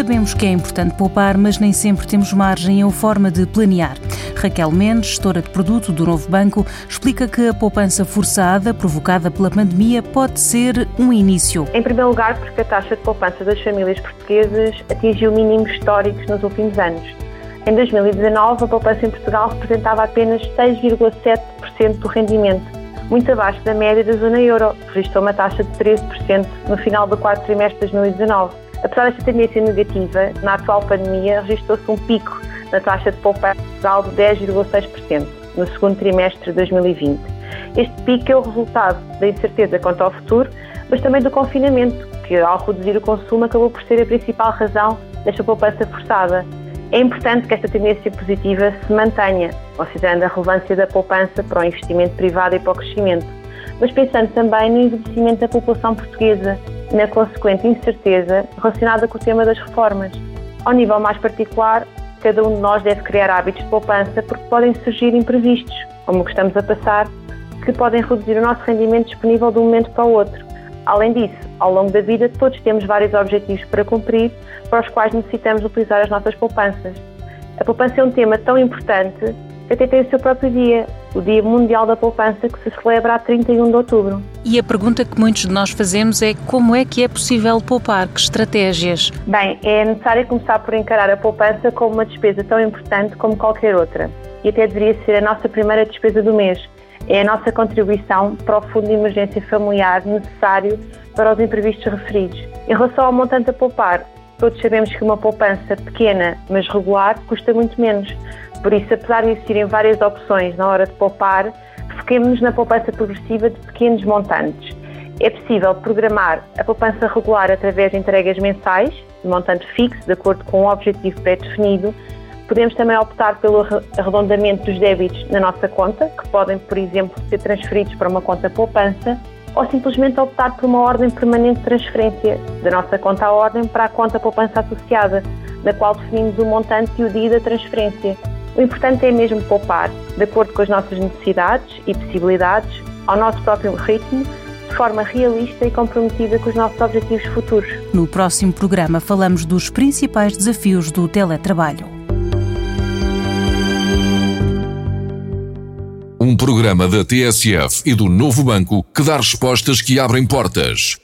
Sabemos que é importante poupar, mas nem sempre temos margem ou forma de planear. Raquel Mendes, gestora de produto do Novo Banco, explica que a poupança forçada provocada pela pandemia pode ser um início. Em primeiro lugar, porque a taxa de poupança das famílias portuguesas atingiu mínimos históricos nos últimos anos. Em 2019, a poupança em Portugal representava apenas 6,7% do rendimento, muito abaixo da média da zona euro, que registrou uma taxa de 13% no final do quarto trimestre de 2019. Apesar desta tendência negativa, na atual pandemia registrou-se um pico na taxa de poupança de 10,6% no segundo trimestre de 2020. Este pico é o resultado da incerteza quanto ao futuro, mas também do confinamento, que ao reduzir o consumo acabou por ser a principal razão desta poupança forçada. É importante que esta tendência positiva se mantenha, considerando a relevância da poupança para o investimento privado e para o crescimento, mas pensando também no envelhecimento da população portuguesa na consequente incerteza relacionada com o tema das reformas. Ao nível mais particular, cada um de nós deve criar hábitos de poupança porque podem surgir imprevistos, como o que estamos a passar, que podem reduzir o nosso rendimento disponível de um momento para o outro. Além disso, ao longo da vida, todos temos vários objetivos para cumprir, para os quais necessitamos utilizar as nossas poupanças. A poupança é um tema tão importante que até tem o seu próprio dia, o Dia Mundial da Poupança, que se celebra a 31 de outubro. E a pergunta que muitos de nós fazemos é como é que é possível poupar? Que estratégias? Bem, é necessário começar por encarar a poupança como uma despesa tão importante como qualquer outra. E até deveria ser a nossa primeira despesa do mês. É a nossa contribuição para o fundo de emergência familiar necessário para os imprevistos referidos. Em relação ao montante a poupar, todos sabemos que uma poupança pequena, mas regular, custa muito menos. Por isso, apesar de existirem várias opções na hora de poupar, foquemos-nos na poupança progressiva de pequenos montantes. É possível programar a poupança regular através de entregas mensais, de montante fixo, de acordo com um objetivo pré-definido, Podemos também optar pelo arredondamento dos débitos na nossa conta, que podem, por exemplo, ser transferidos para uma conta poupança, ou simplesmente optar por uma ordem permanente de transferência da nossa conta à ordem para a conta poupança associada, na qual definimos o montante e o dia da transferência. O importante é mesmo poupar, de acordo com as nossas necessidades e possibilidades, ao nosso próprio ritmo, de forma realista e comprometida com os nossos objetivos futuros. No próximo programa falamos dos principais desafios do teletrabalho. Um programa da TSF e do Novo Banco que dá respostas que abrem portas.